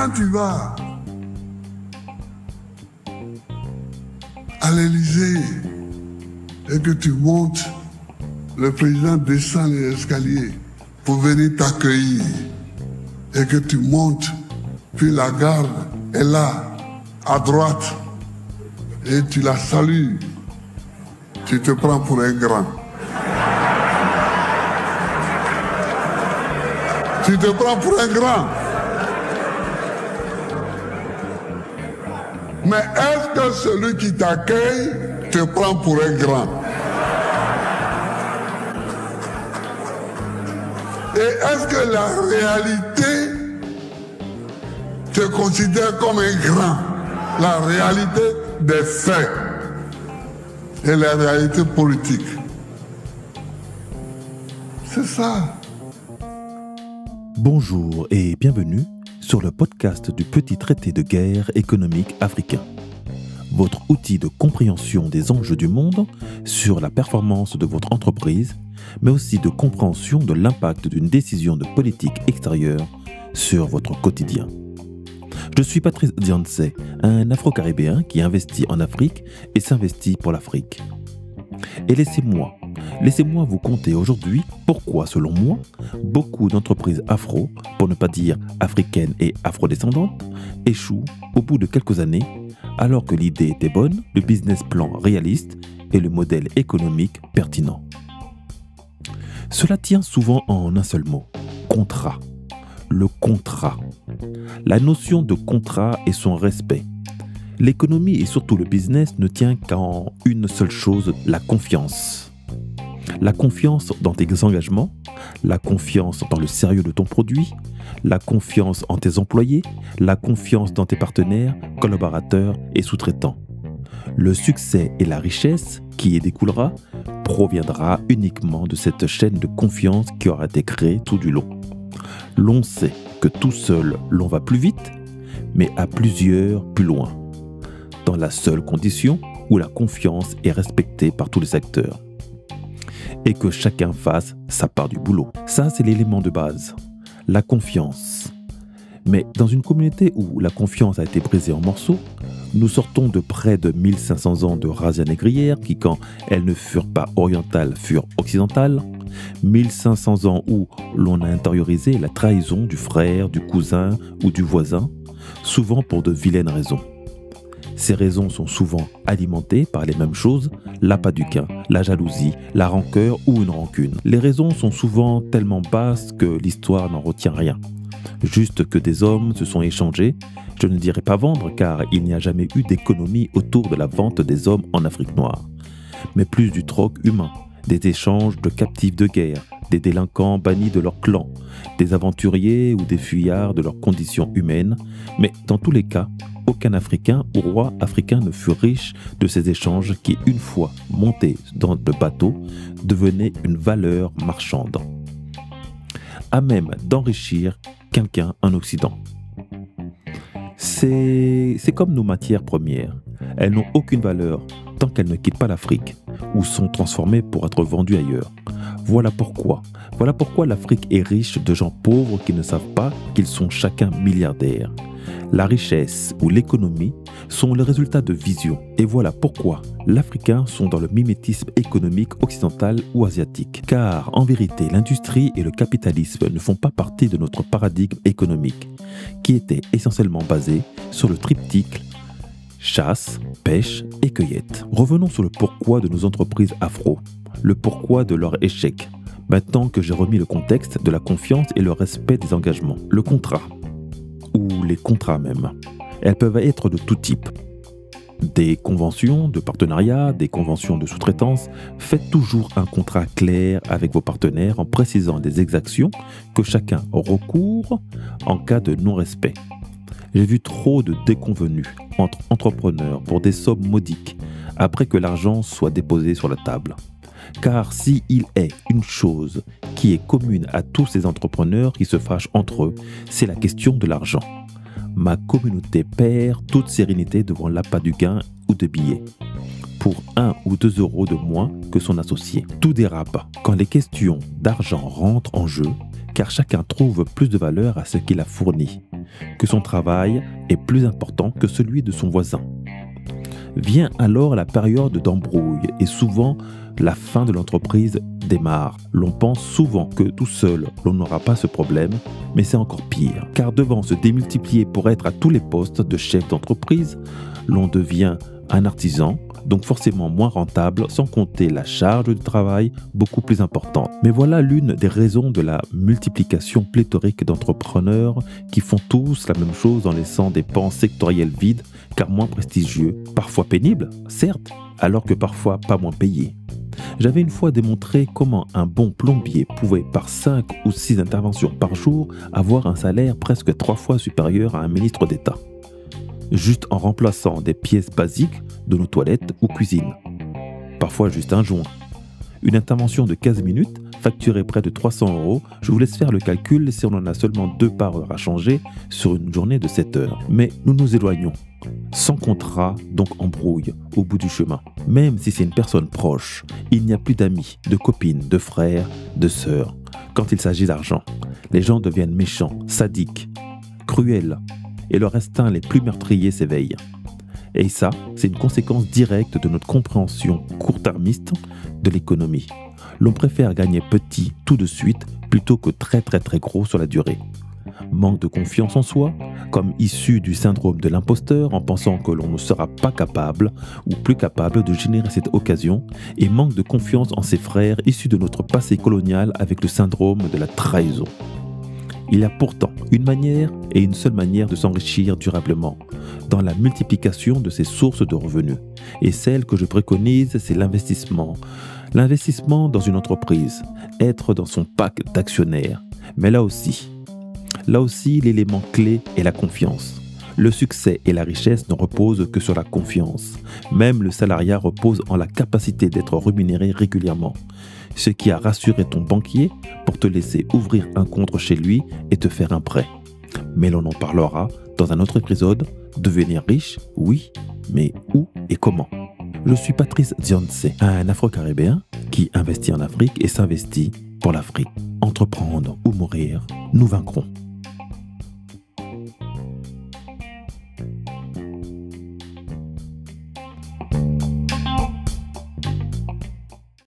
quand tu vas à l'Élysée et que tu montes, le président descend les escaliers pour venir t'accueillir et que tu montes, puis la garde est là, à droite, et tu la salues, tu te prends pour un grand. Tu te prends pour un grand. Mais est-ce que celui qui t'accueille te prend pour un grand? Et est-ce que la réalité te considère comme un grand? La réalité des faits et la réalité politique. C'est ça. Bonjour et bienvenue sur le podcast du petit traité de guerre économique africain. Votre outil de compréhension des enjeux du monde sur la performance de votre entreprise, mais aussi de compréhension de l'impact d'une décision de politique extérieure sur votre quotidien. Je suis Patrice Dianse, un Afro-Caribéen qui investit en Afrique et s'investit pour l'Afrique. Et laissez-moi Laissez-moi vous conter aujourd'hui pourquoi, selon moi, beaucoup d'entreprises afro, pour ne pas dire africaines et afrodescendantes, échouent au bout de quelques années, alors que l'idée était bonne, le business plan réaliste et le modèle économique pertinent. Cela tient souvent en un seul mot, contrat. Le contrat. La notion de contrat et son respect. L'économie et surtout le business ne tient qu'en une seule chose, la confiance la confiance dans tes engagements, la confiance dans le sérieux de ton produit, la confiance en tes employés, la confiance dans tes partenaires, collaborateurs et sous-traitants. Le succès et la richesse qui y découlera proviendra uniquement de cette chaîne de confiance qui aura été créée tout du long. L'on sait que tout seul l'on va plus vite, mais à plusieurs plus loin, dans la seule condition où la confiance est respectée par tous les acteurs et que chacun fasse sa part du boulot. Ça, c'est l'élément de base, la confiance. Mais dans une communauté où la confiance a été brisée en morceaux, nous sortons de près de 1500 ans de razzia négrière qui, quand elles ne furent pas orientales, furent occidentales. 1500 ans où l'on a intériorisé la trahison du frère, du cousin ou du voisin, souvent pour de vilaines raisons. Ces raisons sont souvent alimentées par les mêmes choses, l'appât du gain, la jalousie, la rancœur ou une rancune. Les raisons sont souvent tellement basses que l'histoire n'en retient rien. Juste que des hommes se sont échangés, je ne dirais pas vendre car il n'y a jamais eu d'économie autour de la vente des hommes en Afrique noire, mais plus du troc humain, des échanges de captifs de guerre, des délinquants bannis de leur clan, des aventuriers ou des fuyards de leurs conditions humaines, mais dans tous les cas, aucun Africain ou roi africain ne fut riche de ces échanges qui, une fois montés dans le bateau, devenaient une valeur marchande, à même d'enrichir quelqu'un en Occident. C'est comme nos matières premières. Elles n'ont aucune valeur tant qu'elles ne quittent pas l'Afrique ou sont transformées pour être vendues ailleurs. Voilà pourquoi. Voilà pourquoi l'Afrique est riche de gens pauvres qui ne savent pas qu'ils sont chacun milliardaires. La richesse ou l'économie sont le résultat de visions. Et voilà pourquoi l'Africain sont dans le mimétisme économique occidental ou asiatique. Car en vérité, l'industrie et le capitalisme ne font pas partie de notre paradigme économique, qui était essentiellement basé sur le triptyque chasse, pêche et cueillette. Revenons sur le pourquoi de nos entreprises afro, le pourquoi de leur échec. Maintenant que j'ai remis le contexte de la confiance et le respect des engagements. Le contrat ou les contrats même. Elles peuvent être de tout type. Des conventions de partenariat, des conventions de sous-traitance. Faites toujours un contrat clair avec vos partenaires en précisant des exactions que chacun recourt en cas de non-respect. J'ai vu trop de déconvenus entre entrepreneurs pour des sommes modiques après que l'argent soit déposé sur la table. Car s'il est une chose qui est commune à tous ces entrepreneurs qui se fâchent entre eux, c'est la question de l'argent. Ma communauté perd toute sérénité devant l'appât du gain ou de billets pour un ou deux euros de moins que son associé. Tout dérape quand les questions d'argent rentrent en jeu, car chacun trouve plus de valeur à ce qu'il a fourni. que son travail est plus important que celui de son voisin. Vient alors la période d'embrouille et souvent la fin de l'entreprise démarre. L'on pense souvent que tout seul, l'on n'aura pas ce problème, mais c'est encore pire, car devant se démultiplier pour être à tous les postes de chef d'entreprise, l'on devient un artisan, donc forcément moins rentable, sans compter la charge de travail beaucoup plus importante. Mais voilà l'une des raisons de la multiplication pléthorique d'entrepreneurs qui font tous la même chose en laissant des pans sectoriels vides, car moins prestigieux, parfois pénibles, certes, alors que parfois pas moins payés. J'avais une fois démontré comment un bon plombier pouvait, par 5 ou 6 interventions par jour, avoir un salaire presque trois fois supérieur à un ministre d'État juste en remplaçant des pièces basiques de nos toilettes ou cuisines. Parfois juste un joint. Une intervention de 15 minutes facturée près de 300 euros, je vous laisse faire le calcul si on en a seulement deux par heure à changer sur une journée de 7 heures. Mais nous nous éloignons. Sans contrat, donc embrouille au bout du chemin. Même si c'est une personne proche, il n'y a plus d'amis, de copines, de frères, de sœurs. Quand il s'agit d'argent, les gens deviennent méchants, sadiques, cruels, et leur instinct les plus meurtriers s'éveille. Et ça, c'est une conséquence directe de notre compréhension court-termiste de l'économie. L'on préfère gagner petit tout de suite plutôt que très très très gros sur la durée. Manque de confiance en soi, comme issu du syndrome de l'imposteur en pensant que l'on ne sera pas capable ou plus capable de générer cette occasion, et manque de confiance en ses frères issus de notre passé colonial avec le syndrome de la trahison. Il y a pourtant une manière et une seule manière de s'enrichir durablement, dans la multiplication de ses sources de revenus. Et celle que je préconise, c'est l'investissement. L'investissement dans une entreprise, être dans son pack d'actionnaires. Mais là aussi, là aussi, l'élément clé est la confiance. Le succès et la richesse ne reposent que sur la confiance. Même le salariat repose en la capacité d'être rémunéré régulièrement ce qui a rassuré ton banquier pour te laisser ouvrir un compte chez lui et te faire un prêt. Mais l'on en parlera dans un autre épisode. Devenir riche, oui, mais où et comment? Je suis Patrice Dionce, un Afro-Caribéen qui investit en Afrique et s'investit pour l'Afrique. Entreprendre ou mourir, nous vaincrons.